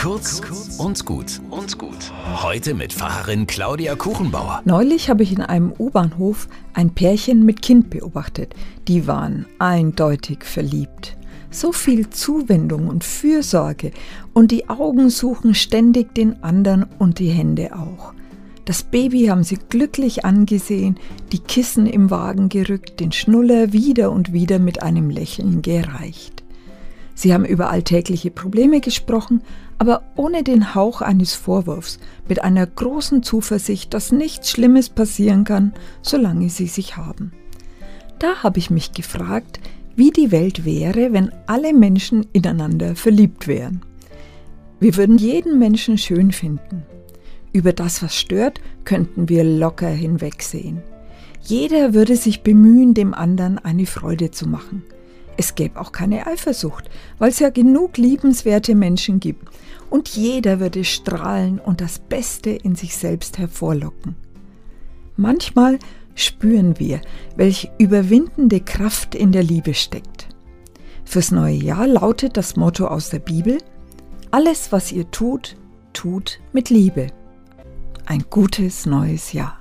Kurz und gut und gut. Heute mit Pfarrerin Claudia Kuchenbauer. Neulich habe ich in einem U-Bahnhof ein Pärchen mit Kind beobachtet. Die waren eindeutig verliebt. So viel Zuwendung und Fürsorge und die Augen suchen ständig den anderen und die Hände auch. Das Baby haben sie glücklich angesehen, die Kissen im Wagen gerückt, den Schnuller wieder und wieder mit einem Lächeln gereicht. Sie haben über alltägliche Probleme gesprochen, aber ohne den Hauch eines Vorwurfs, mit einer großen Zuversicht, dass nichts Schlimmes passieren kann, solange sie sich haben. Da habe ich mich gefragt, wie die Welt wäre, wenn alle Menschen ineinander verliebt wären. Wir würden jeden Menschen schön finden. Über das, was stört, könnten wir locker hinwegsehen. Jeder würde sich bemühen, dem anderen eine Freude zu machen. Es gäbe auch keine Eifersucht, weil es ja genug liebenswerte Menschen gibt und jeder würde strahlen und das Beste in sich selbst hervorlocken. Manchmal spüren wir, welche überwindende Kraft in der Liebe steckt. Fürs neue Jahr lautet das Motto aus der Bibel, alles, was ihr tut, tut mit Liebe. Ein gutes neues Jahr.